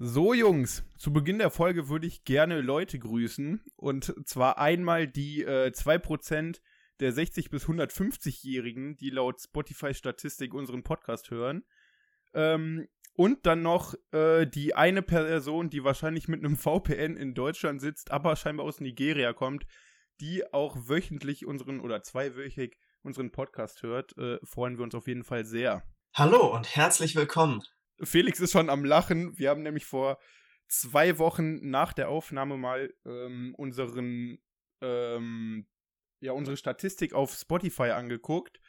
So, Jungs, zu Beginn der Folge würde ich gerne Leute grüßen. Und zwar einmal die äh, 2% der 60- bis 150-Jährigen, die laut Spotify-Statistik unseren Podcast hören. Ähm, und dann noch äh, die eine Person, die wahrscheinlich mit einem VPN in Deutschland sitzt, aber scheinbar aus Nigeria kommt, die auch wöchentlich unseren oder zweiwöchig unseren Podcast hört. Äh, freuen wir uns auf jeden Fall sehr. Hallo und herzlich willkommen. Felix ist schon am Lachen. Wir haben nämlich vor zwei Wochen nach der Aufnahme mal ähm, unseren, ähm, ja, unsere Statistik auf Spotify angeguckt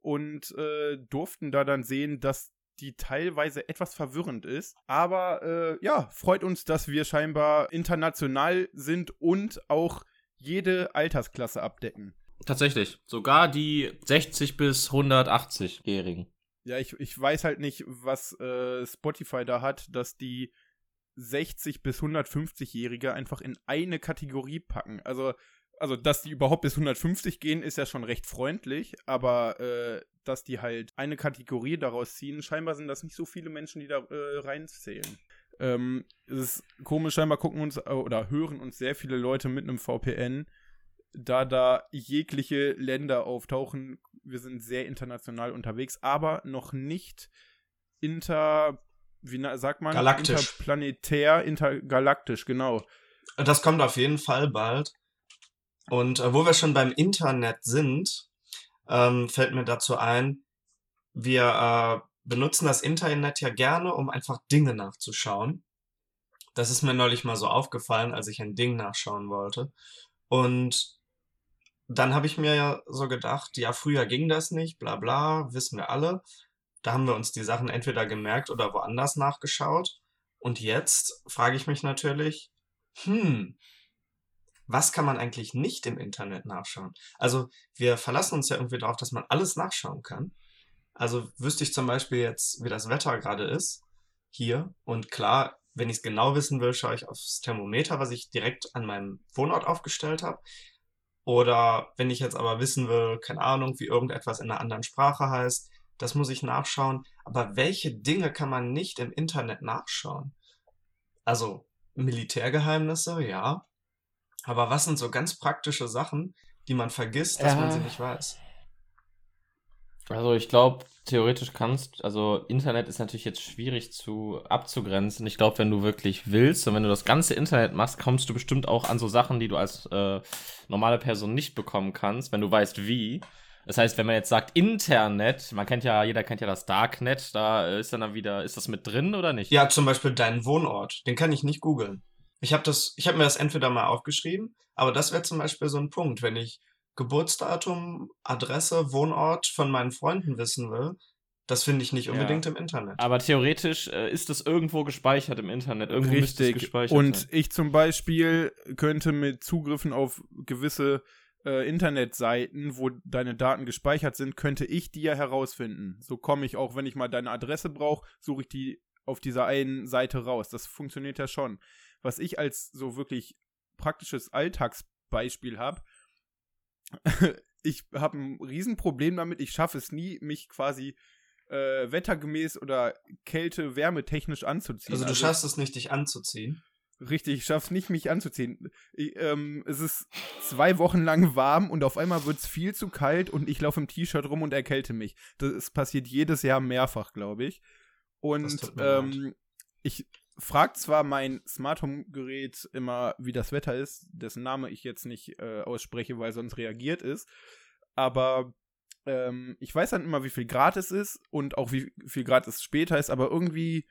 und äh, durften da dann sehen, dass die teilweise etwas verwirrend ist. Aber äh, ja, freut uns, dass wir scheinbar international sind und auch jede Altersklasse abdecken. Tatsächlich. Sogar die 60 bis 180-Jährigen. Ja, ich, ich weiß halt nicht, was äh, Spotify da hat, dass die 60 bis 150-Jährige einfach in eine Kategorie packen. Also, also, dass die überhaupt bis 150 gehen, ist ja schon recht freundlich, aber äh, dass die halt eine Kategorie daraus ziehen, scheinbar sind das nicht so viele Menschen, die da äh, reinzählen. Ähm, es ist komisch, scheinbar gucken uns äh, oder hören uns sehr viele Leute mit einem VPN, da da jegliche Länder auftauchen. Wir sind sehr international unterwegs, aber noch nicht inter, wie sagt man? Galaktisch. Interplanetär, intergalaktisch, genau. Das kommt auf jeden Fall bald. Und äh, wo wir schon beim Internet sind, ähm, fällt mir dazu ein, wir äh, benutzen das Internet ja gerne, um einfach Dinge nachzuschauen. Das ist mir neulich mal so aufgefallen, als ich ein Ding nachschauen wollte. Und dann habe ich mir ja so gedacht, ja, früher ging das nicht, bla bla, wissen wir alle. Da haben wir uns die Sachen entweder gemerkt oder woanders nachgeschaut. Und jetzt frage ich mich natürlich, hm, was kann man eigentlich nicht im Internet nachschauen? Also wir verlassen uns ja irgendwie darauf, dass man alles nachschauen kann. Also wüsste ich zum Beispiel jetzt, wie das Wetter gerade ist hier. Und klar, wenn ich es genau wissen will, schaue ich aufs Thermometer, was ich direkt an meinem Wohnort aufgestellt habe. Oder wenn ich jetzt aber wissen will, keine Ahnung, wie irgendetwas in einer anderen Sprache heißt, das muss ich nachschauen. Aber welche Dinge kann man nicht im Internet nachschauen? Also Militärgeheimnisse, ja. Aber was sind so ganz praktische Sachen, die man vergisst, dass Ja. man sie nicht weiß? Also ich glaube, theoretisch kannst, also Internet ist natürlich jetzt schwierig zu abzugrenzen. Ich glaube, wenn du wirklich willst und wenn du das ganze Internet machst, kommst du bestimmt auch an so Sachen, die du als äh, normale Person nicht bekommen kannst, wenn du weißt wie. Das heißt, wenn man jetzt sagt Internet, man kennt ja, jeder kennt ja das Darknet, da ist dann, dann wieder, ist das mit drin oder nicht? Ja, zum Beispiel deinen Wohnort. Den kann ich nicht googeln. Ich habe das, ich habe mir das entweder mal aufgeschrieben, aber das wäre zum Beispiel so ein Punkt, wenn ich Geburtsdatum, Adresse, Wohnort von meinen Freunden wissen will. Das finde ich nicht Ja. unbedingt im Internet. Aber theoretisch äh, ist es irgendwo gespeichert im Internet. Irgendwo müsste es Richtig. gespeichert Und sein. ich zum Beispiel könnte mit Zugriffen auf gewisse äh, Internetseiten, wo deine Daten gespeichert sind, könnte ich die ja herausfinden. So komme ich auch, wenn ich mal deine Adresse brauche, suche ich die auf dieser einen Seite raus. Das funktioniert ja schon. Was ich als so wirklich praktisches Alltagsbeispiel habe, ich habe ein Riesenproblem damit. Ich schaffe es nie, mich quasi äh, wettergemäß oder kälte-wärmetechnisch anzuziehen. Also du schaffst es nicht, dich anzuziehen. Richtig, ich schaff's nicht, mich anzuziehen. Ich, ähm, es ist zwei Wochen lang warm und auf einmal wird's viel zu kalt und ich laufe im T-Shirt rum und erkälte mich. Das passiert jedes Jahr mehrfach, glaube ich. Und ähm, ich frage zwar mein Smart Home Gerät immer, wie das Wetter ist, dessen Name ich jetzt nicht äh, ausspreche, weil sonst reagiert ist, aber ähm, ich weiß dann immer, wie viel Grad es ist und auch wie viel Grad es später ist, aber irgendwie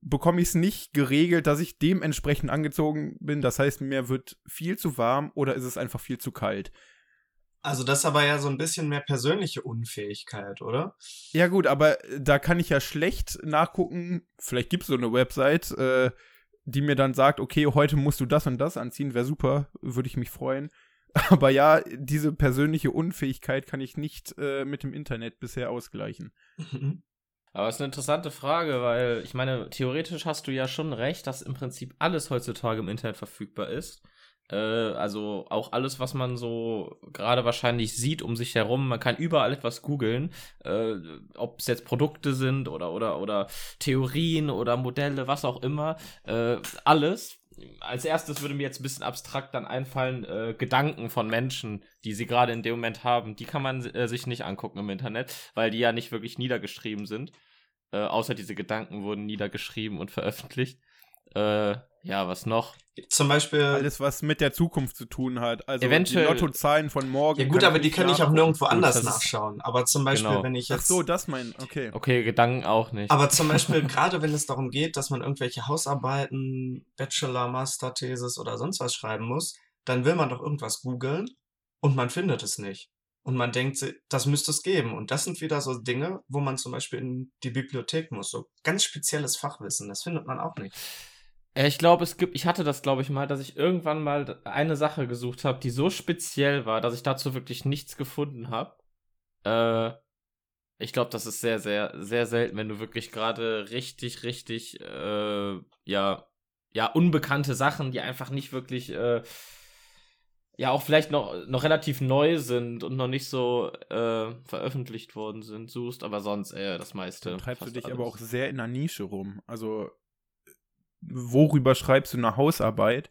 bekomme ich es nicht geregelt, dass ich dementsprechend angezogen bin. Das heißt, mir wird viel zu warm oder ist es einfach viel zu kalt. Also das ist aber ja so ein bisschen mehr persönliche Unfähigkeit, oder? Ja gut, aber äh, da kann ich ja schlecht nachgucken. Vielleicht gibt es so eine Website, äh, die mir dann sagt, okay, heute musst du das und das anziehen. Wäre super, würde ich mich freuen. Aber ja, diese persönliche Unfähigkeit kann ich nicht äh, mit dem Internet bisher ausgleichen. Mhm. Aber es ist eine interessante Frage, weil ich meine, theoretisch hast du ja schon recht, dass im Prinzip alles heutzutage im Internet verfügbar ist. Äh, also auch alles, was man so gerade wahrscheinlich sieht um sich herum. Man kann überall etwas googeln, äh, ob es jetzt Produkte sind oder, oder, oder Theorien oder Modelle, was auch immer. Äh, alles. Als erstes würde mir jetzt ein bisschen abstrakt dann einfallen, äh, Gedanken von Menschen, die sie gerade in dem Moment haben. Die kann man äh, sich nicht angucken im Internet, weil die ja nicht wirklich niedergeschrieben sind. Außer diese Gedanken wurden niedergeschrieben und veröffentlicht. Äh, ja, was noch? Zum Beispiel. Alles, was mit der Zukunft zu tun hat. Also Eventuell- die Lottozahlen von morgen. Ja gut, aber die kann ich auch nirgendwo anders nachschauen. Aber zum Beispiel, Genau. wenn ich Ach jetzt. so, das mein. Okay. Okay, Gedanken auch nicht. Aber zum Beispiel, gerade wenn es darum geht, dass man irgendwelche Hausarbeiten, Bachelor, Master, Thesis oder sonst was schreiben muss, dann will man doch irgendwas googeln und man findet es nicht. Und man denkt, das müsste es geben. Und das sind wieder so Dinge, wo man zum Beispiel in die Bibliothek muss. So ganz spezielles Fachwissen. Das findet man auch nicht. Ich glaube, es gibt, ich hatte das, glaube ich, mal, dass ich irgendwann mal eine Sache gesucht habe, die so speziell war, dass ich dazu wirklich nichts gefunden habe. Äh, ich glaube, das ist sehr, sehr, sehr selten, wenn du wirklich gerade richtig, richtig, äh, ja, ja, unbekannte Sachen, die einfach nicht wirklich, äh, ja, auch vielleicht noch, noch relativ neu sind und noch nicht so äh, veröffentlicht worden sind, suchst, aber sonst äh, das meiste. Dann treibst du dich alles. aber auch sehr in der Nische rum. Also, worüber schreibst du eine Hausarbeit,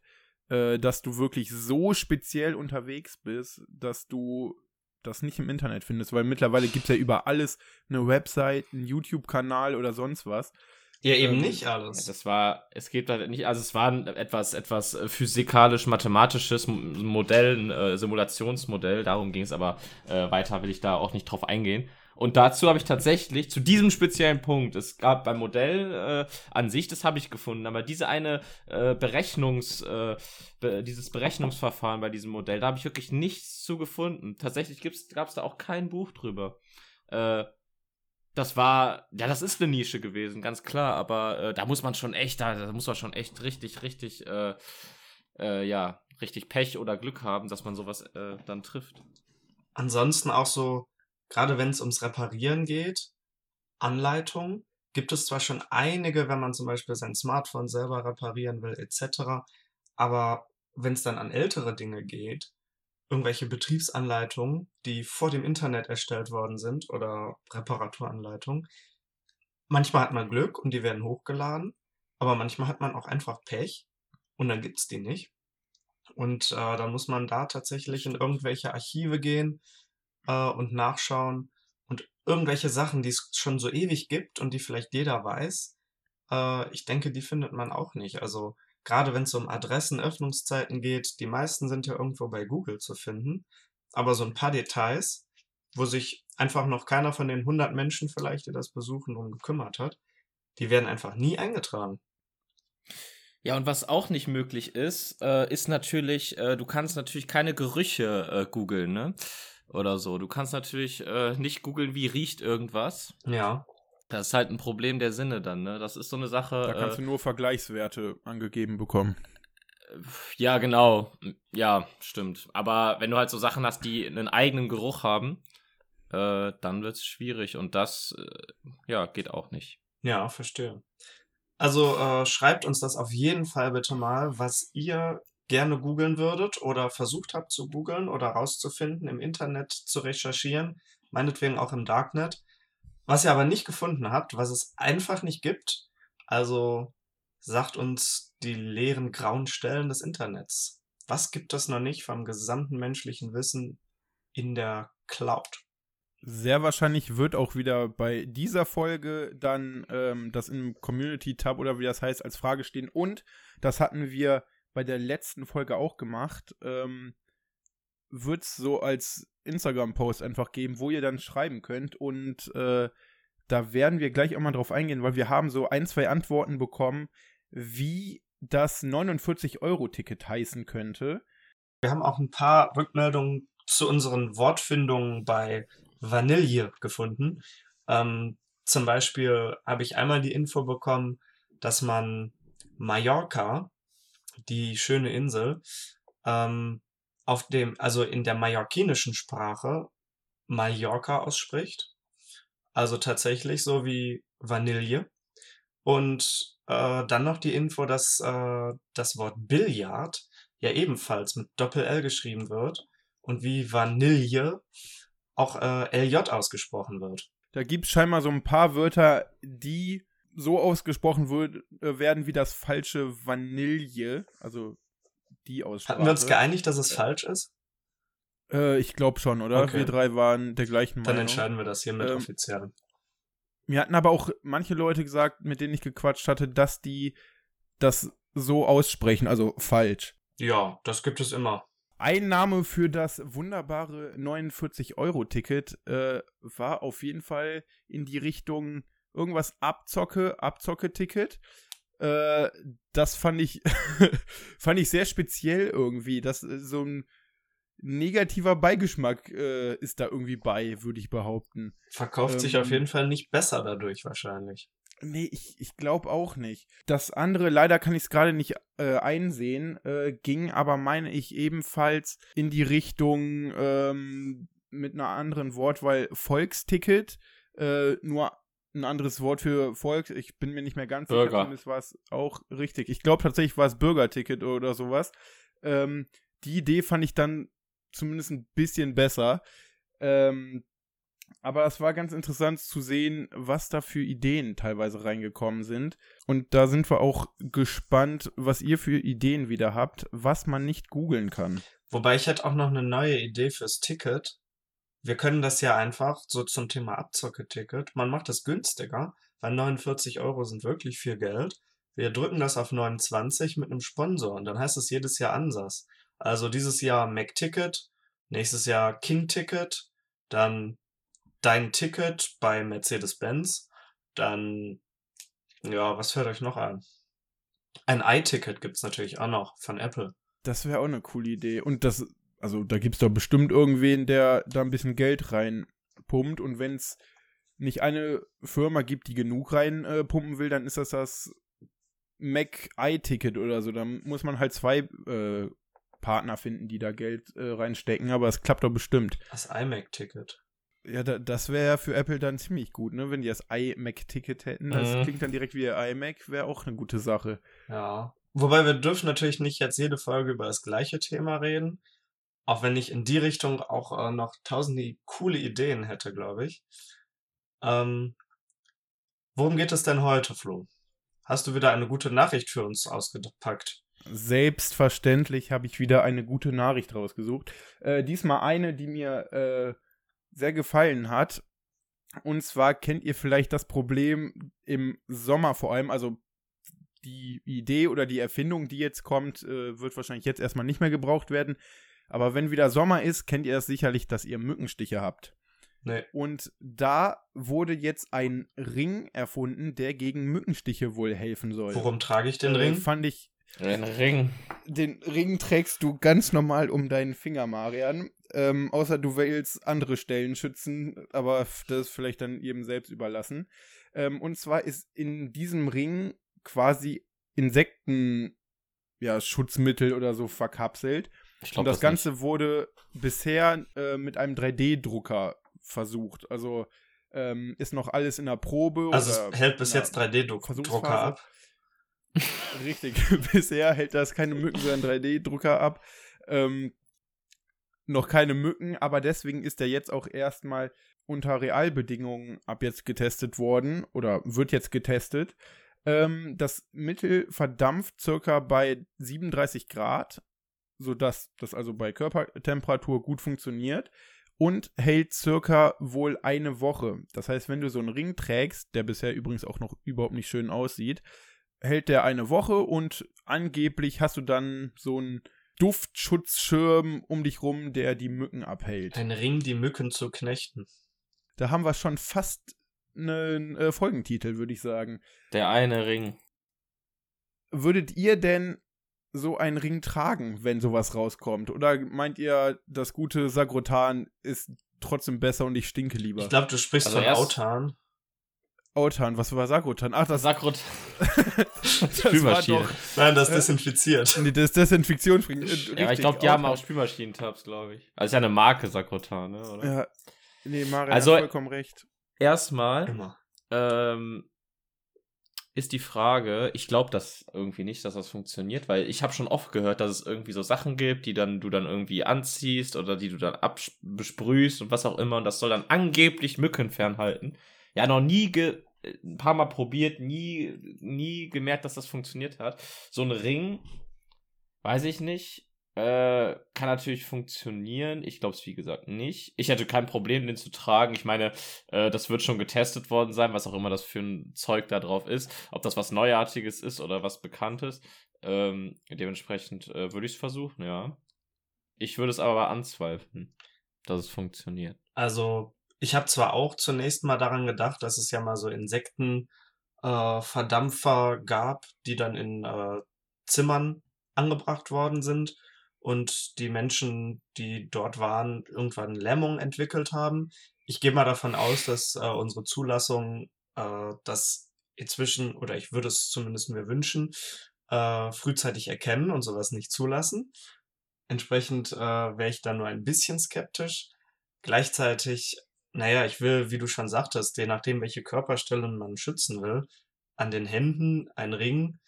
äh, dass du wirklich so speziell unterwegs bist, dass du das nicht im Internet findest? Weil mittlerweile gibt es ja über alles eine Website, einen YouTube-Kanal oder sonst was. Ja, eben Ähm, nicht alles. das war, es gibt halt nicht, also es war ein etwas, etwas äh, physikalisch-mathematisches Modell, ein äh, Simulationsmodell, darum ging es aber äh, weiter, will ich da auch nicht drauf eingehen. Und dazu habe ich tatsächlich, zu diesem speziellen Punkt, es gab beim Modell äh, an sich, das habe ich gefunden, aber diese eine äh, Berechnungs, äh, be dieses Berechnungsverfahren bei diesem Modell, da habe ich wirklich nichts zu gefunden. Tatsächlich gab es da auch kein Buch drüber. Äh, das war, ja, das ist eine Nische gewesen, ganz klar, aber äh, da muss man schon echt, da, da muss man schon echt richtig, richtig, äh, äh, ja, richtig Pech oder Glück haben, dass man sowas äh, dann trifft. Ansonsten auch so, gerade wenn es ums Reparieren geht, Anleitungen, gibt es zwar schon einige, wenn man zum Beispiel sein Smartphone selber reparieren will, etc. Aber wenn es dann an ältere Dinge geht, irgendwelche Betriebsanleitungen, die vor dem Internet erstellt worden sind oder Reparaturanleitungen, manchmal hat man Glück und die werden hochgeladen, aber manchmal hat man auch einfach Pech und dann gibt's die nicht. Und äh, dann muss man da tatsächlich in irgendwelche Archive gehen äh, und nachschauen und irgendwelche Sachen, die es schon so ewig gibt und die vielleicht jeder weiß, äh, ich denke, die findet man auch nicht. Also gerade wenn es um Adressen, Öffnungszeiten geht, die meisten sind ja irgendwo bei Google zu finden, aber so ein paar Details, wo sich einfach noch keiner von den 100 Menschen vielleicht, die das besuchen, um gekümmert hat, die werden einfach nie eingetragen. Ja, und was auch nicht möglich ist, äh, ist natürlich, äh, du kannst natürlich keine Gerüche äh, googeln, ne? Oder so. Du kannst natürlich äh, nicht googeln, wie riecht irgendwas. Ja, Das ist halt ein Problem der Sinne dann, ne? Das ist so eine Sache. Da kannst äh, du nur Vergleichswerte angegeben bekommen. Ja, genau. Ja, stimmt. Aber wenn du halt so Sachen hast, die einen eigenen Geruch haben, äh, dann wird es schwierig. Und das, äh, ja, geht auch nicht. ja, verstehe. Also äh, schreibt uns das auf jeden Fall bitte mal, was ihr gerne googeln würdet oder versucht habt zu googeln oder rauszufinden, im Internet zu recherchieren, meinetwegen auch im Darknet. Was ihr aber nicht gefunden habt, was es einfach nicht gibt, also sagt uns die leeren grauen Stellen des Internets. Was gibt es noch nicht vom gesamten menschlichen Wissen in der Cloud? Sehr wahrscheinlich wird auch wieder bei dieser Folge dann ähm, das im Community-Tab oder wie das heißt als Frage stehen. Und das hatten wir bei der letzten Folge auch gemacht. Ähm, wird es so als Instagram-Post einfach geben, wo ihr dann schreiben könnt. Und äh, da werden wir gleich auch mal drauf eingehen, weil wir haben so ein, zwei Antworten bekommen, wie das 49-Euro-Ticket heißen könnte. Wir haben auch ein paar Rückmeldungen zu unseren Wortfindungen bei Vanille gefunden. Ähm, zum Beispiel habe ich einmal die Info bekommen, dass man Mallorca, die schöne Insel, ähm, auf dem, also in der mallorquinischen Sprache Mallorca ausspricht. Also tatsächlich so wie Vanille. Und äh, dann noch die Info, dass äh, das Wort Billard ja ebenfalls mit Doppel-L geschrieben wird und wie Vanille auch äh, LJ ausgesprochen wird. Da gibt es scheinbar so ein paar Wörter, die so ausgesprochen wird, äh, werden wie das falsche Vanille, also die Aussprache. Hatten wir uns geeinigt, dass es falsch ist? Äh, ich glaube schon, oder? Okay. Wir drei waren der gleichen Dann Meinung. entscheiden wir das hiermit Ähm, offiziell. Mir hatten aber auch manche Leute gesagt, mit denen ich gequatscht hatte, dass die das so aussprechen, also falsch. Ja, das gibt es immer. Ein Name für das wunderbare 49-Euro-Ticket äh, war auf jeden Fall in die Richtung irgendwas Abzocke, Abzocke-Ticket. Äh, das fand ich, fand ich sehr speziell irgendwie. Das äh, so ein negativer Beigeschmack äh, ist da irgendwie bei, würde ich behaupten. Verkauft sich Ähm, auf jeden Fall nicht besser dadurch wahrscheinlich. Nee, ich, ich glaube auch nicht. Das andere, leider kann ich es gerade nicht äh, einsehen, äh, ging aber, meine ich, ebenfalls in die Richtung ähm, mit einer anderen Wortwahl Volksticket. Äh, nur ein anderes Wort für Volk. Ich bin mir nicht mehr ganz Bürger. zumindest war es auch richtig. Ich glaube tatsächlich war es Bürgerticket oder sowas. Ähm, die Idee fand ich dann zumindest ein bisschen besser. Ähm, aber es war ganz interessant zu sehen, was da für Ideen teilweise reingekommen sind. Und da sind wir auch gespannt, was ihr für Ideen wieder habt, was man nicht googeln kann. Wobei ich hätte auch noch eine neue Idee fürs Ticket. Wir können das ja einfach so zum Thema Abzocke-Ticket. Man macht das günstiger, weil 49 Euro sind wirklich viel Geld. Wir drücken das auf 29 mit einem Sponsor und dann heißt es jedes Jahr Ansatz. Also dieses Jahr Mac-Ticket, nächstes Jahr King-Ticket, dann dein Ticket bei Mercedes-Benz, dann, ja, was fällt euch noch ein? Ein i-Ticket gibt's natürlich auch noch von Apple. Das wäre auch eine coole Idee. Und das, also da gibt es doch bestimmt irgendwen, der da ein bisschen Geld reinpumpt. Und wenn es nicht eine Firma gibt, die genug reinpumpen äh, will, dann ist das das Mac i-Ticket oder so. Da muss man halt zwei äh, Partner finden, die da Geld äh, reinstecken. Aber es klappt doch bestimmt. Das iMac-Ticket. Ja, da, das wäre ja für Apple dann ziemlich gut, ne? Wenn die das iMac-Ticket hätten. Das Mhm. klingt dann direkt wie iMac, wäre auch eine gute Sache. Ja. Wobei wir dürfen natürlich nicht jetzt jede Folge über das gleiche Thema reden. Auch wenn ich in die Richtung auch äh, noch tausende coole Ideen hätte, glaube ich. Ähm, worum geht es denn heute, Flo? Hast du wieder eine gute Nachricht für uns ausgepackt? Selbstverständlich habe ich wieder eine gute Nachricht rausgesucht. Äh, diesmal eine, die mir äh, sehr gefallen hat. Und zwar kennt ihr vielleicht das Problem im Sommer vor allem, also die Idee oder die Erfindung, die jetzt kommt, äh, wird wahrscheinlich jetzt erstmal nicht mehr gebraucht werden. Aber wenn wieder Sommer ist, kennt ihr das sicherlich, dass ihr Mückenstiche habt. Nee. Und da wurde jetzt ein Ring erfunden, der gegen Mückenstiche wohl helfen soll. Worum trage ich den Äh, Ring? Fand ich Ein Ring. den Ring trägst du ganz normal um deinen Finger, Marian. Ähm, außer du willst andere Stellen schützen, aber das ist vielleicht dann jedem selbst überlassen. Ähm, und zwar ist in diesem Ring quasi Insekten, ja, Schutzmittel oder so verkapselt. Ich Und glaube das, Ganze wurde bisher äh, mit einem 3D-Drucker versucht. Also ähm, ist noch alles in der Probe. Also oder es hält bis jetzt der 3D-Drucker Versuchsphase. ab. Richtig. Bisher hält das keine Mücken, sondern 3D-Drucker ab. Ähm, noch keine Mücken, aber deswegen ist er jetzt auch erstmal unter Realbedingungen ab jetzt getestet worden oder wird jetzt getestet. Ähm, das Mittel verdampft circa bei 37 Grad, sodass das also bei Körpertemperatur gut funktioniert und hält circa wohl eine Woche. Das heißt, wenn du so einen Ring trägst, der bisher übrigens auch noch überhaupt nicht schön aussieht, hält der eine Woche und angeblich hast du dann so einen Duftschutzschirm um dich rum, der die Mücken abhält. Ein Ring, die Mücken zu knechten. Da haben wir schon fast einen äh, Folgentitel, würde ich sagen. Der eine Ring. Würdet ihr denn so einen Ring tragen, wenn sowas rauskommt? Oder meint ihr, das gute Sagrotan ist trotzdem besser und ich stinke lieber? Ich glaube, du sprichst Also von Autan. Autan, was war Sagrotan? Ach, das, Sakrot. das war Spülmaschine. doch Nein, das desinfiziert. nee, das Desinfektionsring. Äh, Ja, aber ich glaube, die haben Autan. auch Spülmaschinentabs, glaube ich. Also ist ja eine Marke, Sakrotan, ne? Oder? Ja, nee, Marian Also- hat vollkommen recht. Erstmal, ähm, ist die Frage, ich glaube das irgendwie nicht, dass das funktioniert, weil ich habe schon oft gehört, dass es irgendwie so Sachen gibt, die dann du dann irgendwie anziehst oder die du dann absprühst und was auch immer und das soll dann angeblich Mücken fernhalten. Ja, noch nie ge ein paar Mal probiert, nie nie gemerkt, dass das funktioniert hat. So ein Ring, weiß ich nicht. Äh, kann natürlich funktionieren. Ich glaube es, wie gesagt, nicht. Ich hätte kein Problem, den zu tragen. Ich meine, äh, das wird schon getestet worden sein, was auch immer das für ein Zeug da drauf ist. Ob das was Neuartiges ist oder was Bekanntes. Ähm, dementsprechend äh, würde ich es versuchen, ja. Ich würde es aber anzweifeln, dass es funktioniert. Also, ich habe zwar auch zunächst mal daran gedacht, dass es ja mal so Insektenverdampfer äh, gab, die dann in äh, Zimmern angebracht worden sind und die Menschen, die dort waren, irgendwann Lähmung entwickelt haben. Ich gehe mal davon aus, dass äh, unsere Zulassung äh, das inzwischen, oder ich würde es zumindest mir wünschen, äh, frühzeitig erkennen und sowas nicht zulassen. Entsprechend äh, wäre ich da nur ein bisschen skeptisch. Gleichzeitig, naja, ich will, wie du schon sagtest, je nachdem, welche Körperstellen man schützen will, an den Händen ein Ring.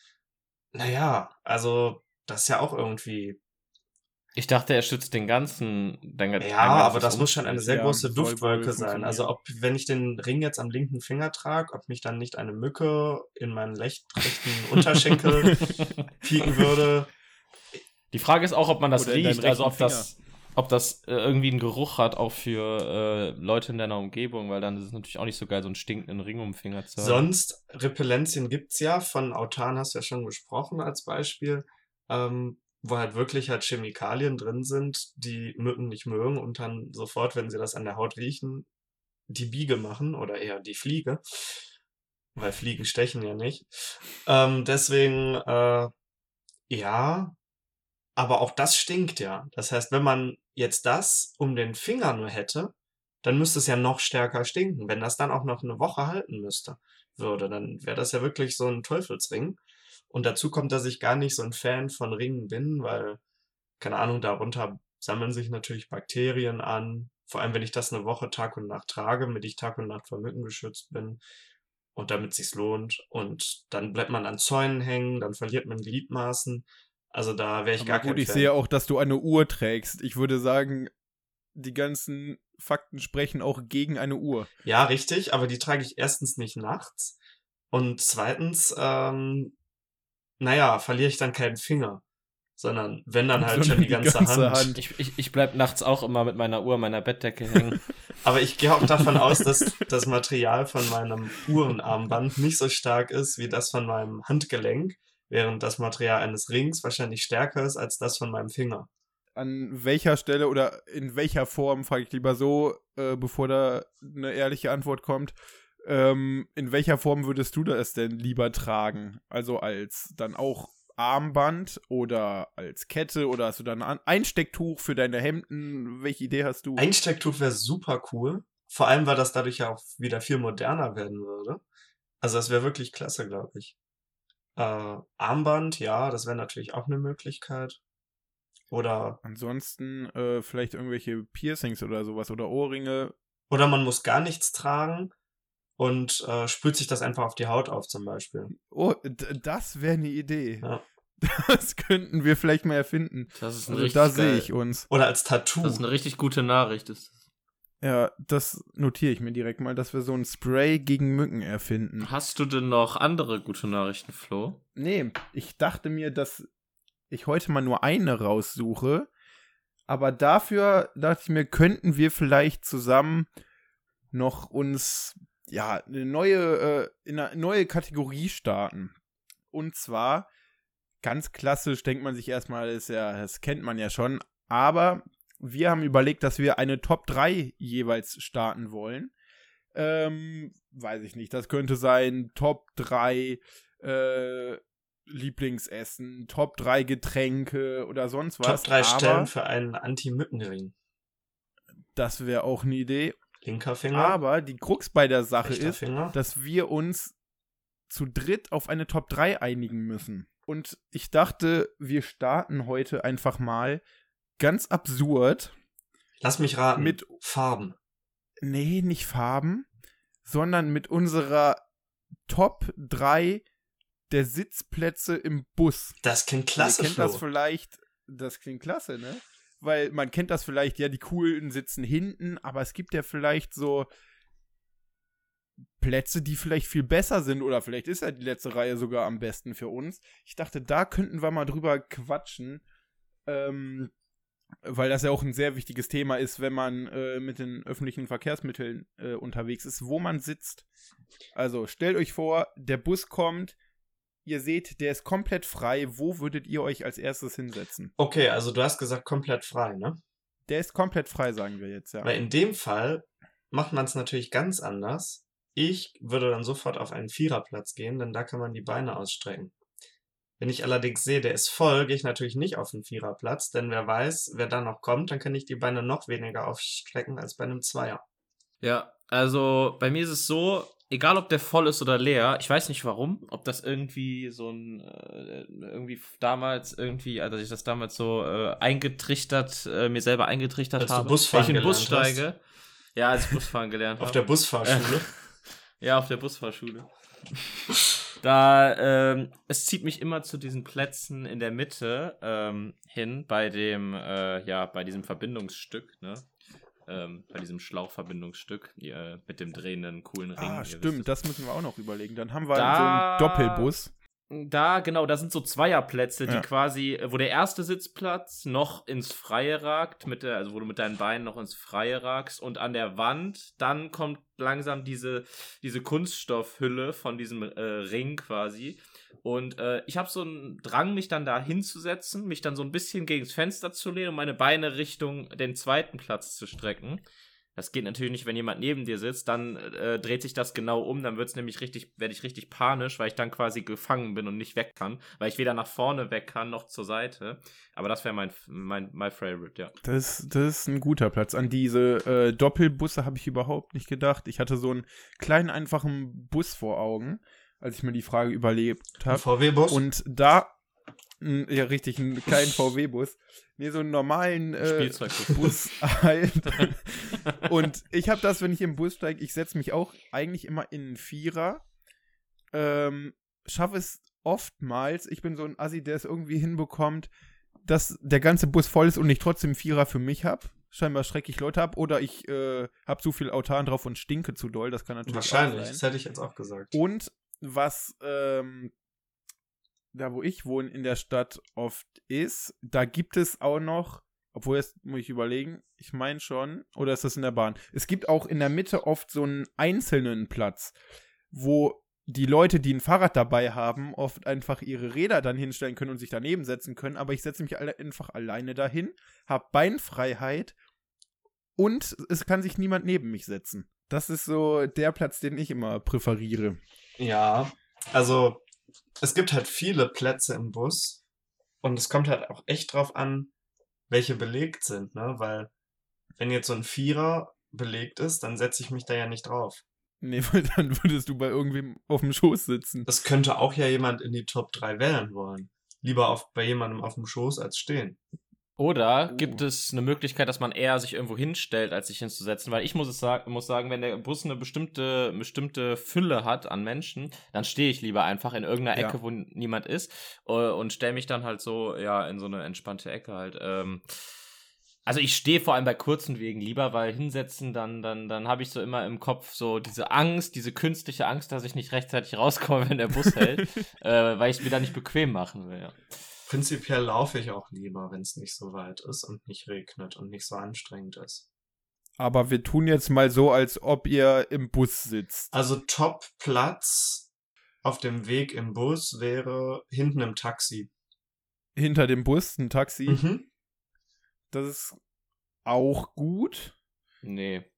Naja, also das ist ja auch irgendwie ich dachte, er schützt den ganzen. Den, ja, aber das muss schon eine sehr große Duftwolke sein. Also ob, wenn ich den Ring jetzt am linken Finger trage, ob mich dann nicht eine Mücke in meinen rechten Unterschenkel pieken würde. Die Frage ist auch, ob man das Oder riecht, also ob Finger. das, ob das äh, irgendwie einen Geruch hat, auch für äh, Leute in deiner Umgebung, weil dann ist es natürlich auch nicht so geil, so einen stinkenden Ring um den Finger zu haben. Sonst, Repellenzien gibt's ja, von Autan hast du ja schon gesprochen als Beispiel. Ähm, wo halt wirklich halt Chemikalien drin sind, die Mücken nicht mögen und dann sofort, wenn sie das an der Haut riechen, die Biege machen oder eher die Fliege. Weil Fliegen stechen ja nicht. Ähm, deswegen, äh, ja, aber auch das stinkt ja. Das heißt, wenn man jetzt das um den Finger nur hätte, dann müsste es ja noch stärker stinken. Wenn das dann auch noch eine Woche halten müsste, würde, dann wäre das ja wirklich so ein Teufelsring. Und dazu kommt, dass ich gar nicht so ein Fan von Ringen bin, weil, keine Ahnung, darunter sammeln sich natürlich Bakterien an. Vor allem, wenn ich das eine Woche Tag und Nacht trage, damit ich Tag und Nacht vor Mücken geschützt bin und damit sich's lohnt. Und dann bleibt man an Zäunen hängen, dann verliert man Gliedmaßen. Also da wäre ich Aber gar gut, kein ich sehe auch, dass du eine Uhr trägst. Ich würde sagen, die ganzen Fakten sprechen auch gegen eine Uhr. Ja, richtig, aber die trage ich erstens nicht nachts. Und zweitens ähm, naja, verliere ich dann keinen Finger. Sondern wenn dann halt schon die ganze, die ganze Hand. Hand. Ich, ich, ich bleib nachts auch immer mit meiner Uhr meiner Bettdecke hängen. Aber ich gehe auch davon aus, dass das Material von meinem Uhrenarmband nicht so stark ist wie das von meinem Handgelenk, während das Material eines Rings wahrscheinlich stärker ist als das von meinem Finger. An welcher Stelle oder in welcher Form, frage ich lieber so, äh, bevor da eine ehrliche Antwort kommt, ähm, in welcher Form würdest du das denn lieber tragen? Also als dann auch Armband oder als Kette oder hast du dann ein Einstecktuch für deine Hemden? Welche Idee hast du? Einstecktuch wäre super cool. Vor allem, weil das dadurch ja auch wieder viel moderner werden würde. Also das wäre wirklich klasse, glaube ich. Äh, Armband, ja, das wäre natürlich auch eine Möglichkeit. Oder. Ansonsten äh, vielleicht irgendwelche Piercings oder sowas oder Ohrringe. Oder man muss gar nichts tragen und äh, sprüht sich das einfach auf die Haut auf zum Beispiel. Oh, das wäre eine Idee. Ja. Das könnten wir vielleicht mal erfinden. Das ist also, da sehe ich uns. Oder als Tattoo. Das ist eine richtig gute Nachricht. Ist Ja, das notiere ich mir direkt mal, dass wir so ein Spray gegen Mücken erfinden. Hast du denn noch andere gute Nachrichten, Flo? Nee, ich dachte mir, dass ich heute mal nur eine raussuche. Aber dafür dachte ich mir, könnten wir vielleicht zusammen noch uns ja, eine neue, äh, in eine neue Kategorie starten. Und zwar, ganz klassisch denkt man sich erstmal, ist ja, das kennt man ja schon, aber wir haben überlegt, dass wir eine Top 3 jeweils starten wollen. Ähm, weiß ich nicht, das könnte sein Top 3 äh, Lieblingsessen, Top 3 Getränke oder sonst was. Top 3 Stellen für einen Anti-Mückenring. Das wäre auch eine Idee. Linker Finger. Aber die Krux bei der Sache ist, Finger. dass wir uns zu dritt auf eine Top 3 einigen müssen. Und ich dachte, wir starten heute einfach mal ganz absurd. Lass mich raten. Mit Farben. Nee, nicht Farben, sondern mit unserer Top 3 der Sitzplätze im Bus. Das klingt klasse, Ihr kennt Flo. das vielleicht, das klingt klasse, ne? Weil man kennt das vielleicht, ja, die coolen sitzen hinten, aber es gibt ja vielleicht so Plätze, die vielleicht viel besser sind oder vielleicht ist ja die letzte Reihe sogar am besten für uns. Ich dachte, da könnten wir mal drüber quatschen, ähm, weil das ja auch ein sehr wichtiges Thema ist, wenn man äh, mit den öffentlichen Verkehrsmitteln äh, unterwegs ist, wo man sitzt. Also stellt euch vor, der Bus kommt, ihr seht, der ist komplett frei. Wo würdet ihr euch als erstes hinsetzen? Okay, also du hast gesagt komplett frei, ne? Der ist komplett frei, sagen wir jetzt, ja. Weil in dem Fall macht man es natürlich ganz anders. Ich würde dann sofort auf einen Viererplatz gehen, denn da kann man die Beine ausstrecken. Wenn ich allerdings sehe, der ist voll, gehe ich natürlich nicht auf den Viererplatz, denn wer weiß, wer da noch kommt, dann kann ich die Beine noch weniger aufstrecken als bei einem Zweier. Ja, also bei mir ist es so, egal ob der voll ist oder leer, ich weiß nicht warum, ob das irgendwie so ein, äh, irgendwie damals irgendwie, also ich das damals so äh, eingetrichtert, äh, mir selber eingetrichtert Als du habe, Busfahren wenn ich in den Bus hast. steige. Ja, als ich Busfahren gelernt Auf habe. der Busfahrschule. Ja, auf der Busfahrschule. Da, ähm, es zieht mich immer zu diesen Plätzen in der Mitte ähm, hin, bei dem, äh, ja, bei diesem Verbindungsstück, ne? Ähm, bei diesem Schlauchverbindungsstück äh, mit dem drehenden, coolen Ring. ah, ihr stimmt, wisst das müssen wir auch noch überlegen. Dann haben wir Da- so einen Doppelbus. Da, genau, da sind so Zweierplätze, die Ja. quasi, äh, wo der erste Sitzplatz noch ins Freie ragt, mit der, also wo du mit deinen Beinen noch ins Freie ragst und an der Wand, dann kommt langsam diese, diese Kunststoffhülle von diesem äh, Ring quasi. Und äh, ich habe so einen Drang, mich dann da hinzusetzen, mich dann so ein bisschen gegens Fenster zu lehnen und meine Beine Richtung den zweiten Platz zu strecken. Das geht natürlich nicht, wenn jemand neben dir sitzt, dann äh, dreht sich das genau um, dann wird's nämlich richtig, werde ich richtig panisch, weil ich dann quasi gefangen bin und nicht weg kann, weil ich weder nach vorne weg kann noch zur Seite. Aber das wäre mein, mein, my favorite, ja. Das, das ist ein guter Platz. An diese äh, Doppelbusse habe ich überhaupt nicht gedacht. Ich hatte so einen kleinen, einfachen Bus vor Augen, als ich mir die Frage überlebt habe. VW-Bus. Und da, ja richtig, kleinen VW-Bus. Nee, so einen normalen äh. Bus halt. Und ich habe das, wenn ich im Bus steige, ich setze mich auch eigentlich immer in einen Vierer. Ähm, schaffe es oftmals, ich bin so ein Assi, der es irgendwie hinbekommt, dass der ganze Bus voll ist und ich trotzdem Vierer für mich habe. Scheinbar schrecke ich Leute ab oder ich äh, habe zu viel Autan drauf und stinke zu doll. Das kann natürlich Wahrscheinlich, das hätte ich jetzt auch gesagt. Und was ähm, da, wo ich wohne, in der Stadt oft ist, da gibt es auch noch, obwohl jetzt muss ich überlegen, ich meine schon, oder ist das in der Bahn? Es gibt auch in der Mitte oft so einen einzelnen Platz, wo die Leute, die ein Fahrrad dabei haben, oft einfach ihre Räder dann hinstellen können und sich daneben setzen können. Aber ich setze mich einfach alleine dahin, habe Beinfreiheit und es kann sich niemand neben mich setzen. Das ist so der Platz, den ich immer präferiere. Ja, also es gibt halt viele Plätze im Bus und es kommt halt auch echt drauf an, welche belegt sind, ne? Weil wenn jetzt so ein Vierer belegt ist, dann setze ich mich da ja nicht drauf. Nee, weil dann würdest du bei irgendwem auf dem Schoß sitzen. Das könnte auch ja jemand in die Top 3 wählen wollen. Lieber auf, bei jemandem auf dem Schoß als stehen. Oder Oh. gibt es eine Möglichkeit, dass man eher sich irgendwo hinstellt, als sich hinzusetzen? Weil ich muss es sagen, muss sagen, wenn der Bus eine bestimmte, bestimmte Fülle hat an Menschen, dann stehe ich lieber einfach in irgendeiner Ja. Ecke, wo niemand ist, äh, und stelle mich dann halt so, ja, in so eine entspannte Ecke halt. Ähm, also ich stehe vor allem bei kurzen Wegen lieber, weil hinsetzen, dann, dann, dann habe ich so immer im Kopf so diese Angst, diese künstliche Angst, dass ich nicht rechtzeitig rauskomme, wenn der Bus hält, äh, weil ich es mir da nicht bequem machen will, ja. Prinzipiell laufe ich auch lieber, wenn es nicht so weit ist und nicht regnet und nicht so anstrengend ist. Aber wir tun jetzt mal so, als ob ihr im Bus sitzt. Also Top-Platz auf dem Weg im Bus wäre hinten im Taxi. Hinter dem Bus ein Taxi. Mhm. Das ist auch gut, Nee.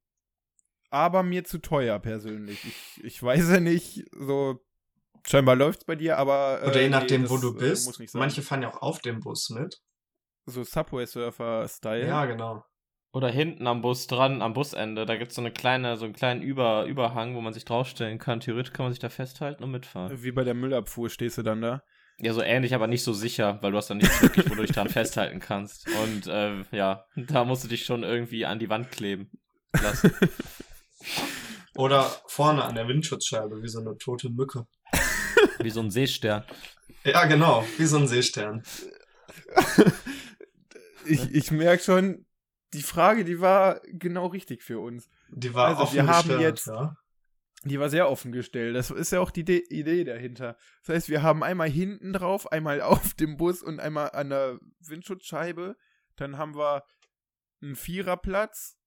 aber mir zu teuer persönlich. Ich, ich weiß ja nicht, so scheinbar läuft's bei dir, aber. Oder je äh, nachdem, nee, wo du äh, bist. Manche fahren ja auch auf dem Bus mit. So Subway-Surfer-Style. Ja, genau. Oder hinten am Bus dran, am Busende, da gibt's so eine kleine, so einen kleinen Über Überhang, wo man sich draufstellen kann. Theoretisch kann man sich da festhalten und mitfahren. Wie bei der Müllabfuhr stehst du dann da. Ja, so ähnlich, aber nicht so sicher, weil du hast da nichts wirklich, wo du dich dran festhalten kannst. Und äh, ja, da musst du dich schon irgendwie an die Wand kleben lassen. Oder vorne an der Windschutzscheibe, wie so eine tote Mücke. Wie so ein Seestern. Ja, genau, wie so ein Seestern. ich ich merke schon, die Frage, die war genau richtig für uns. Die war Also, offen wir haben gestellt, jetzt- ja. Die war sehr offen gestellt. Das ist ja auch die De Idee dahinter. Das heißt, wir haben einmal hinten drauf, einmal auf dem Bus und einmal an der Windschutzscheibe. Dann haben wir einen Viererplatz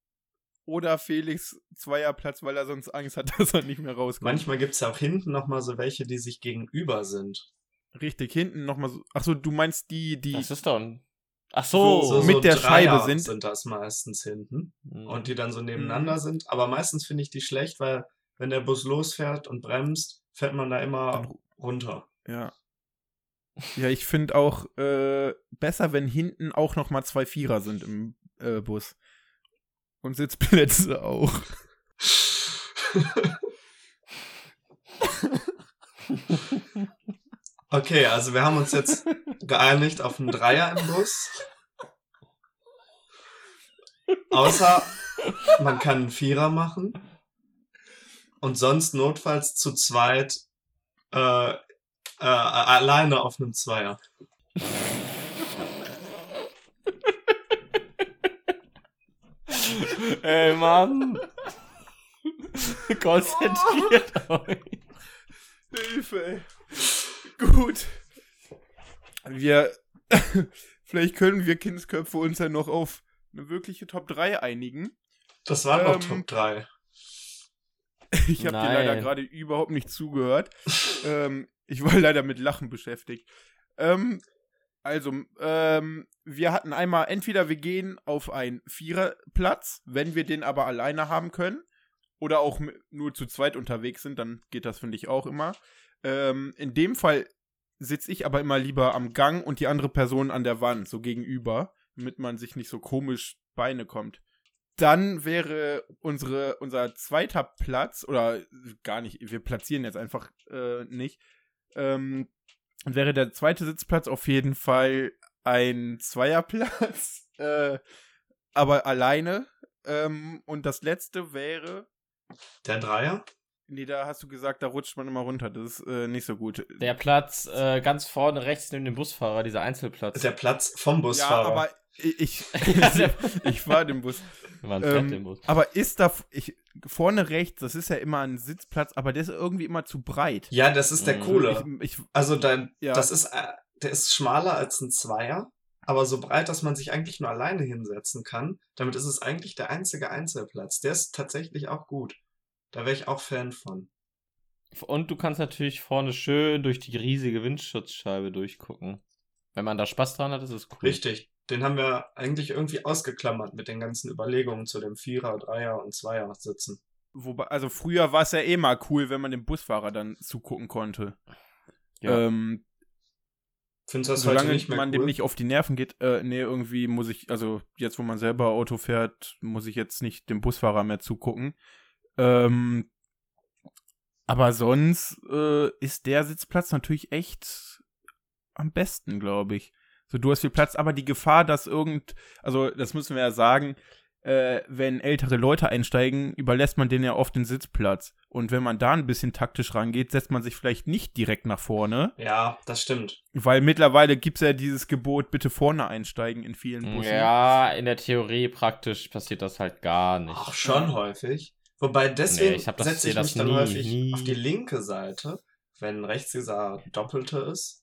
oder Felix Zweierplatz, weil er sonst Angst hat, dass er nicht mehr rauskommt. Manchmal gibt es ja auch hinten nochmal so welche, die sich gegenüber sind. Richtig, hinten nochmal so. Achso, du meinst die, die. Das ist doch ein. Ach so. So- mit der Dreier Scheibe sind- sind das meistens hinten. Mhm. Und die dann so nebeneinander Mhm. sind. Aber meistens finde ich die schlecht, weil wenn der Bus losfährt und bremst, fährt man da immer Dann- runter. Ja. Ja, ich finde auch äh, besser, wenn hinten auch noch mal zwei Vierer sind im äh, Bus. Und Sitzplätze auch. Okay, also wir haben uns jetzt geeinigt auf einen Dreier im Bus. Außer man kann einen Vierer machen. Und sonst notfalls zu zweit äh, äh, alleine auf einem Zweier. Ey, Mann. Konzentriert euch. Hilfe, ey. Gut. Wir. Vielleicht können wir Kindsköpfe uns ja noch auf eine wirkliche Top 3 einigen. Das war noch Ähm, Top 3. Ich habe dir leider gerade überhaupt nicht zugehört. ähm, ich war leider mit Lachen beschäftigt. Ähm, also, ähm, wir hatten einmal, entweder wir gehen auf einen Viererplatz, wenn wir den aber alleine haben können, oder auch nur zu zweit unterwegs sind, dann geht das, finde ich, auch immer. Ähm, in dem Fall sitze ich aber immer lieber am Gang und die andere Person an der Wand, so gegenüber, damit man sich nicht so komisch Beine kommt. Dann wäre unsere, unser zweiter Platz, oder gar nicht, wir platzieren jetzt einfach äh, nicht, ähm, wäre der zweite Sitzplatz auf jeden Fall ein Zweierplatz, äh, aber alleine. Ähm, und das letzte wäre, Der Dreier? nee, da hast du gesagt, da rutscht man immer runter. Das ist äh, nicht so gut. Der Platz äh, ganz vorne rechts neben dem Busfahrer, dieser Einzelplatz. Der Platz vom ja, Busfahrer. aber ich, ich, ich fahre den Bus. Fett im Ähm, Bus. aber ist da ich, vorne rechts, das ist ja immer ein Sitzplatz, aber der ist irgendwie immer zu breit. ja, das ist der Mhm. coole. Ich, ich, Also dein, Ja. das ist, äh, der ist schmaler als ein Zweier, aber so breit, dass man sich eigentlich nur alleine hinsetzen kann. Damit ist es eigentlich der einzige Einzelplatz. Der ist tatsächlich auch gut. Da wäre ich auch Fan von. Und du kannst natürlich vorne schön durch die riesige Windschutzscheibe durchgucken. Wenn man da Spaß dran hat, ist es cool. Richtig. Den haben wir eigentlich irgendwie ausgeklammert mit den ganzen Überlegungen zu dem Vierer, Dreier und Zweier sitzen. wobei, also früher war es ja eh mal cool, wenn man dem Busfahrer dann zugucken konnte. Ja. Ähm, Findest du das heute solange nicht mehr man cool? dem nicht auf die Nerven geht, äh, nee, irgendwie muss ich, also jetzt, wo man selber Auto fährt, muss ich jetzt nicht dem Busfahrer mehr zugucken. Ähm, aber sonst äh, ist der Sitzplatz natürlich echt am besten, glaube ich. So, du hast viel Platz, aber die Gefahr, dass irgend, also das müssen wir ja sagen, äh, wenn ältere Leute einsteigen, überlässt man denen ja oft den Sitzplatz. Und wenn man da ein bisschen taktisch rangeht, setzt man sich vielleicht nicht direkt nach vorne, Ja, das stimmt. weil mittlerweile gibt es ja dieses Gebot, bitte vorne einsteigen in vielen Bussen. Ja, in der Theorie praktisch passiert das halt gar nicht. Auch schon häufig. Wobei deswegen Nee, ich das- setze ich mich dann nie, häufig nie. auf die linke Seite, wenn rechts dieser doppelte ist,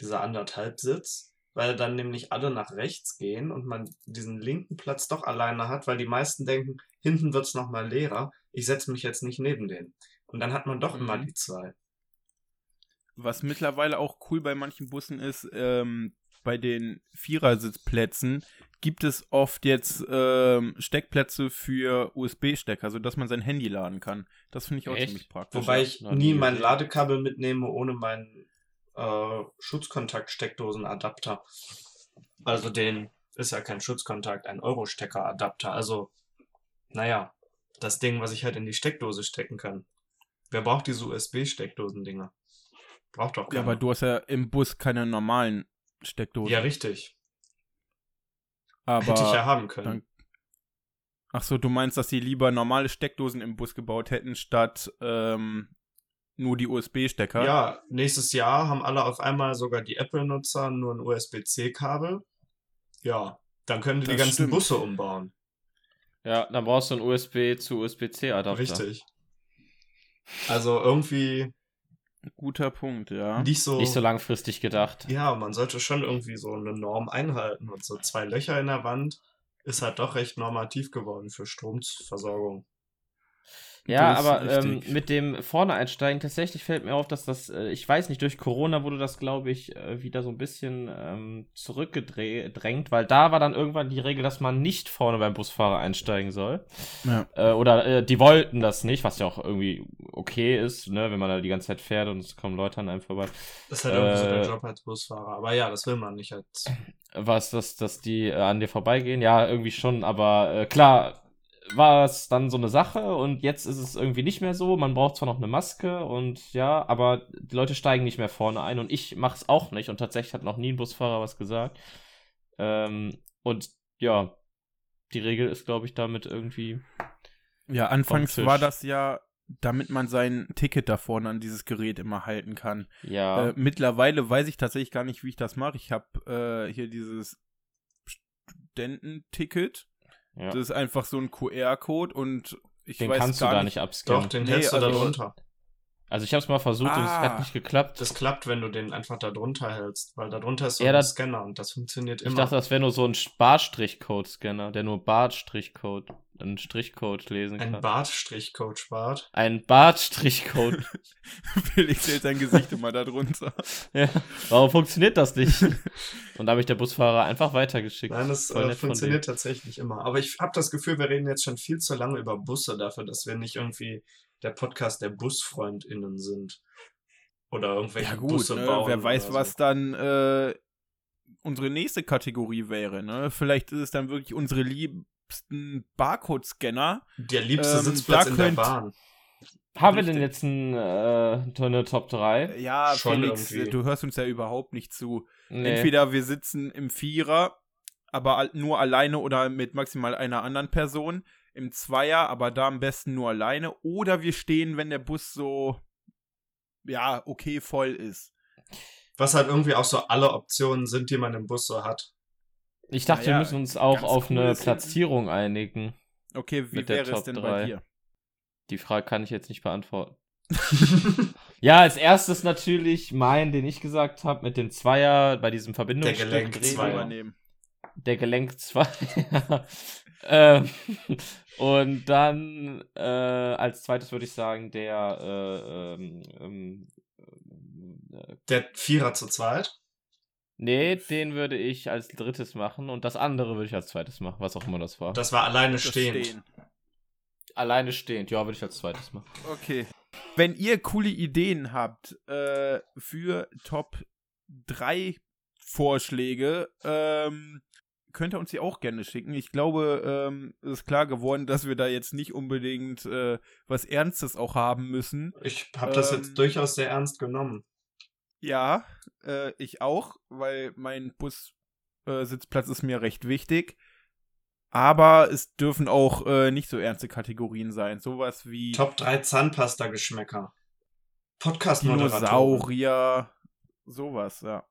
dieser anderthalb Sitz, weil dann nämlich alle nach rechts gehen und man diesen linken Platz doch alleine hat, weil die meisten denken, hinten wird's noch mal leerer, ich setze mich jetzt nicht neben den. Und dann hat man doch immer Mhm. die zwei. Was mittlerweile auch cool bei manchen Bussen ist, ähm, bei den Vierersitzplätzen gibt es oft jetzt ähm, Steckplätze für USB-Stecker, sodass man sein Handy laden kann. Das finde ich auch Echt? ziemlich praktisch. Wobei ich nie mein. Ladekabel mitnehme ohne meinen äh, Schutzkontakt-Steckdosen-Adapter. Also den ist ja kein Schutzkontakt, ein Euro-Stecker-Adapter. Also, naja, das Ding, was ich halt in die Steckdose stecken kann. Wer braucht diese USB-Steckdosen-Dinger? Braucht doch ja, keiner. aber du hast ja im Bus keine normalen Steckdosen. Ja, richtig. aber Hätte ich ja haben können. dann- Ach so, du meinst, dass sie lieber normale Steckdosen im Bus gebaut hätten, statt ähm, nur die USB-Stecker. Ja, nächstes Jahr haben alle auf einmal sogar die Apple-Nutzer nur ein USB-C-Kabel. Ja, dann können die die ganzen stimmt. Busse umbauen. Ja, dann brauchst du einen USB zu USB-C-Adapter. Richtig. Also irgendwie Guter Punkt, ja. nicht so. Nicht so langfristig gedacht. Ja, man sollte schon irgendwie so eine Norm einhalten. Und so zwei Löcher in der Wand ist halt doch recht normativ geworden für Stromversorgung. Ja, aber ähm, mit dem vorne einsteigen, tatsächlich fällt mir auf, dass das, äh, ich weiß nicht, durch Corona wurde das, glaube ich, äh, wieder so ein bisschen ähm, zurückgedrängt, weil da war dann irgendwann die Regel, dass man nicht vorne beim Busfahrer einsteigen soll. Ja. Äh, oder äh, die wollten das nicht, was ja auch irgendwie okay ist, ne, wenn man da die ganze Zeit fährt und es kommen Leute an einem vorbei. Das ist halt irgendwie so der Äh, Job als Busfahrer. Aber ja, das will man nicht als. Was, dass, dass die äh, an dir vorbeigehen? Ja, irgendwie schon, aber äh, klar war es dann so eine Sache und jetzt ist es irgendwie nicht mehr so. Man braucht zwar noch eine Maske und ja, aber die Leute steigen nicht mehr vorne ein und ich mach's auch nicht und tatsächlich hat noch nie ein Busfahrer was gesagt. Ähm, und ja, die Regel ist, glaube ich, damit irgendwie. Ja, anfangs war das ja, damit man sein Ticket da vorne an dieses Gerät immer halten kann. Ja, Äh, mittlerweile weiß ich tatsächlich gar nicht, wie ich das mache. Ich habe äh, hier dieses Studententicket. Ja. Das ist einfach so ein QR-Code und ich den weiß kannst gar du da nicht. abscannen. Doch, den Nee, hältst du da also- drunter. Also ich habe es mal versucht und es Ah. hat nicht geklappt. Das klappt, wenn du den einfach da drunter hältst, weil da drunter ist so Ja, ein das- Scanner und das funktioniert Ich immer. dachte, das wäre nur so ein Bartstrich-Code-Scanner, der nur Bartstrich-Code, einen Strichcode lesen ein kann. Bartstrich-Code spart. Ein Bartstrich-Code. Felix hält sein Gesicht immer da drunter. ja. Warum funktioniert das nicht? Und da habe ich der Busfahrer einfach weitergeschickt. Nein, das äh, funktioniert tatsächlich immer. Aber ich habe das Gefühl, wir reden jetzt schon viel zu lange über Busse dafür, dass wir nicht irgendwie der Podcast der BusfreundInnen sind. Oder irgendwelche Ja gut, Busse ne? bauen. wer weiß, oder was so. dann äh, unsere nächste Kategorie wäre. Ne? Vielleicht ist es dann wirklich unsere liebsten Barcode-Scanner. Der liebste ähm, Sitzplatz in der Bahn. Haben wir denn jetzt ein, äh, eine Top 3? Ja, Schon Felix, irgendwie. du hörst uns ja überhaupt nicht zu. Nee. Entweder wir sitzen im Vierer, aber nur alleine oder mit maximal einer anderen Person. Im Zweier, aber da am besten nur alleine. Oder wir stehen, wenn der Bus so, ja, okay voll ist. Was halt irgendwie auch so alle Optionen sind, die man im Bus so hat. Ich dachte, Naja, wir müssen uns auch auf cool eine Platzierung einigen. Okay, wie Mit der wäre es Top denn drei. bei dir? Die Frage kann ich jetzt nicht beantworten. Ja, als erstes natürlich mein, den ich gesagt habe, mit dem Zweier bei diesem Verbindungsstück. Gelenk Dreh- Zweier. Übernehmen. Der Gelenk 2. ähm, und dann äh, als zweites würde ich sagen, der äh, ähm, ähm, äh, Der Vierer zu zweit. Nee, den würde ich als drittes machen und das andere würde ich als zweites machen, was auch immer das war. Das war alleine stehend. Stehen. Alleine stehend, ja, würde ich als zweites machen. Okay. Wenn ihr coole Ideen habt äh, für Top 3 Vorschläge, ähm, könnt ihr uns die auch gerne schicken. Ich glaube, ähm, es ist klar geworden, dass wir da jetzt nicht unbedingt äh, was Ernstes auch haben müssen. Ich habe das Ähm, jetzt durchaus sehr ernst genommen. Ja, äh, ich auch, weil mein Bussitzplatz äh, ist mir recht wichtig. Aber es dürfen auch äh, nicht so ernste Kategorien sein. Sowas wie Top 3 Zahnpasta-Geschmäcker. Podcast-Moderatoren. Dinosaurier, sowas, ja.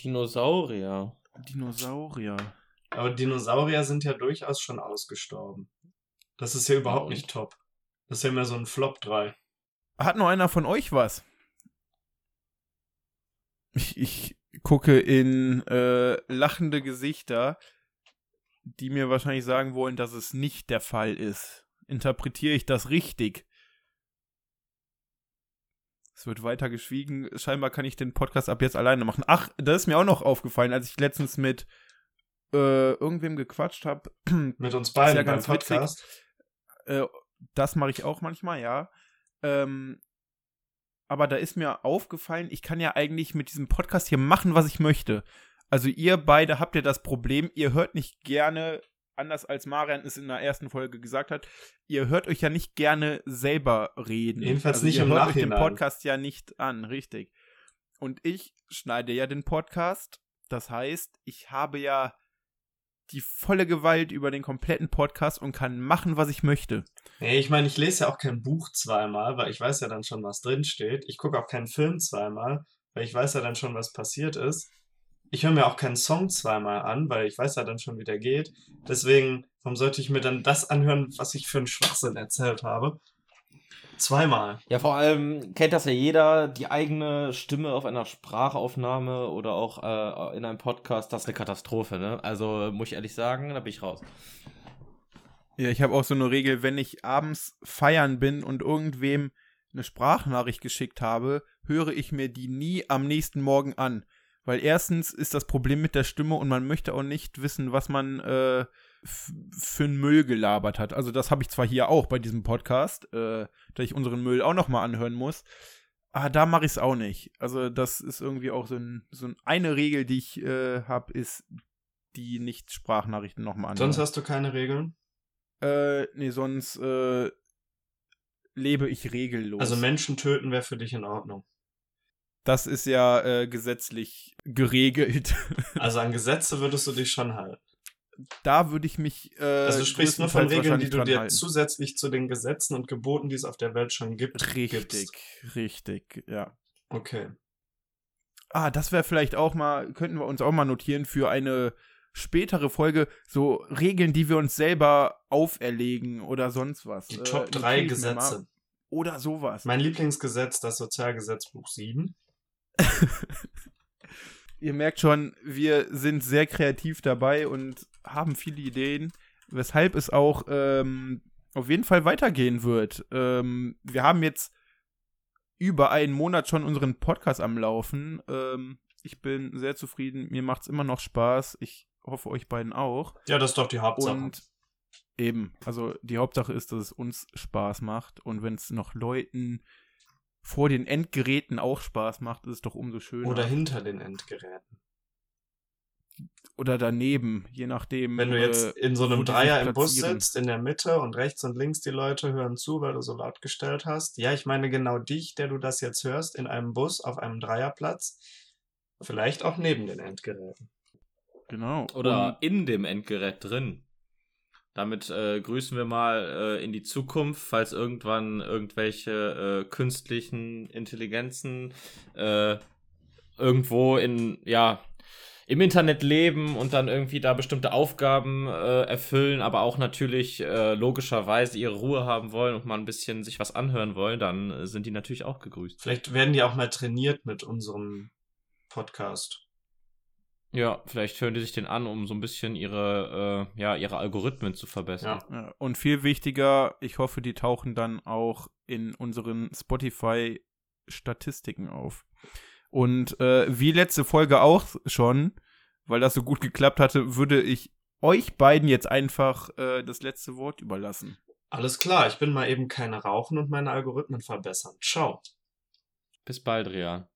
Dinosaurier. Dinosaurier. Aber Dinosaurier sind ja durchaus schon ausgestorben. Das ist ja überhaupt nicht top. Das ist ja mehr so ein Flop 3. Hat noch einer von euch was? Ich, ich gucke in äh, lachende Gesichter, die mir wahrscheinlich sagen wollen, dass es nicht der Fall ist. Interpretiere ich das richtig? Es wird weiter geschwiegen. Scheinbar kann ich den Podcast ab jetzt alleine machen. Ach, das ist mir auch noch aufgefallen, als ich letztens mit äh, irgendwem gequatscht habe. Mit uns beiden ja beim. Podcast. Äh, das mache ich auch manchmal, ja. Ähm, aber da ist mir aufgefallen, ich kann ja eigentlich mit diesem Podcast hier machen, was ich möchte. Also ihr beide habt ja das Problem, ihr hört nicht gerne, anders als Marian es in der ersten Folge gesagt hat, ihr hört euch ja nicht gerne selber reden. Jedenfalls also nicht ihr im hört euch den Nachhinein. Podcast ja nicht an, richtig. Und ich schneide ja den Podcast. Das heißt, ich habe ja die volle Gewalt über den kompletten Podcast und kann machen, was ich möchte. Nee, ich meine, ich lese ja auch kein Buch zweimal, weil ich weiß ja dann schon, was drinsteht. Ich gucke auch keinen Film zweimal, weil ich weiß ja dann schon, was passiert ist. Ich höre mir auch keinen Song zweimal an, weil ich weiß ja dann schon, wie der geht. Deswegen, warum sollte ich mir dann das anhören, was ich für einen Schwachsinn erzählt habe? Zweimal. Ja, vor allem kennt das ja jeder, die eigene Stimme auf einer Sprachaufnahme oder auch äh, in einem Podcast, das ist eine Katastrophe, ne? Also muss ich ehrlich sagen, da bin ich raus. Ja, ich habe auch so eine Regel, wenn ich abends feiern bin und irgendwem eine Sprachnachricht geschickt habe, höre ich mir die nie am nächsten Morgen an. Weil erstens ist das Problem mit der Stimme und man möchte auch nicht wissen, was man äh, für einen Müll gelabert hat. Also das habe ich zwar hier auch bei diesem Podcast, äh, da ich unseren Müll auch noch mal anhören muss, aber da mache ich es auch nicht. Also das ist irgendwie auch so, ein, so eine Regel, die ich äh, habe, ist die Nicht-Sprachnachrichten noch mal anhören. Sonst hast du keine Regeln? Äh, nee, sonst äh, lebe ich regellos. Also Menschen töten wäre für dich in Ordnung. Das ist ja äh, gesetzlich geregelt. Also an Gesetze würdest du dich schon halten. Da würde ich mich. Äh, Also du sprichst nur von Regeln, die du dir halten. zusätzlich zu den Gesetzen und Geboten, die es auf der Welt schon gibt, Richtig, gibst. richtig, ja. Okay. Ah, das wäre vielleicht auch mal, könnten wir uns auch mal notieren für eine spätere Folge, so Regeln, die wir uns selber auferlegen oder sonst was. Die Äh, Top notiere 3 ich mir mal. Gesetze. Oder sowas. Mein Lieblingsgesetz, das Sozialgesetzbuch 7. Ihr merkt schon, wir sind sehr kreativ dabei und haben viele Ideen, weshalb es auch ähm, auf jeden Fall weitergehen wird. Ähm, wir haben jetzt über einen Monat schon unseren Podcast am Laufen. Ähm, ich bin sehr zufrieden. Mir macht es immer noch Spaß. Ich hoffe, euch beiden auch. Ja, das ist doch die Hauptsache. Und eben, also die Hauptsache ist, dass es uns Spaß macht. Und wenn es noch Leuten vor den Endgeräten auch Spaß macht, ist es doch umso schöner. Oder hinter den Endgeräten. oder daneben, je nachdem. Wenn du jetzt äh, in so einem Dreier im Bus sitzt, in der Mitte und rechts und links die Leute hören zu, weil du so laut gestellt hast. Ja, ich meine genau dich, der du das jetzt hörst, in einem Bus auf einem Dreierplatz. Vielleicht auch neben den Endgeräten. Genau. Oder in dem Endgerät drin. Damit äh, grüßen wir mal äh, in die Zukunft, falls irgendwann irgendwelche äh, künstlichen Intelligenzen äh, irgendwo in, ja, im Internet leben und dann irgendwie da bestimmte Aufgaben äh, erfüllen, aber auch natürlich äh, logischerweise ihre Ruhe haben wollen und mal ein bisschen sich was anhören wollen, dann sind die natürlich auch gegrüßt. Vielleicht werden die auch mal trainiert mit unserem Podcast. Ja, vielleicht hören die sich den an, um so ein bisschen ihre, äh, ja, ihre Algorithmen zu verbessern. Ja. Und viel wichtiger, ich hoffe, die tauchen dann auch in unseren Spotify-Statistiken auf. Und äh, wie letzte Folge auch schon, weil das so gut geklappt hatte, würde ich euch beiden jetzt einfach äh, das letzte Wort überlassen. Alles klar, ich bin mal eben keine Rauchen und meine Algorithmen verbessern. Ciao. Bis bald, Rian.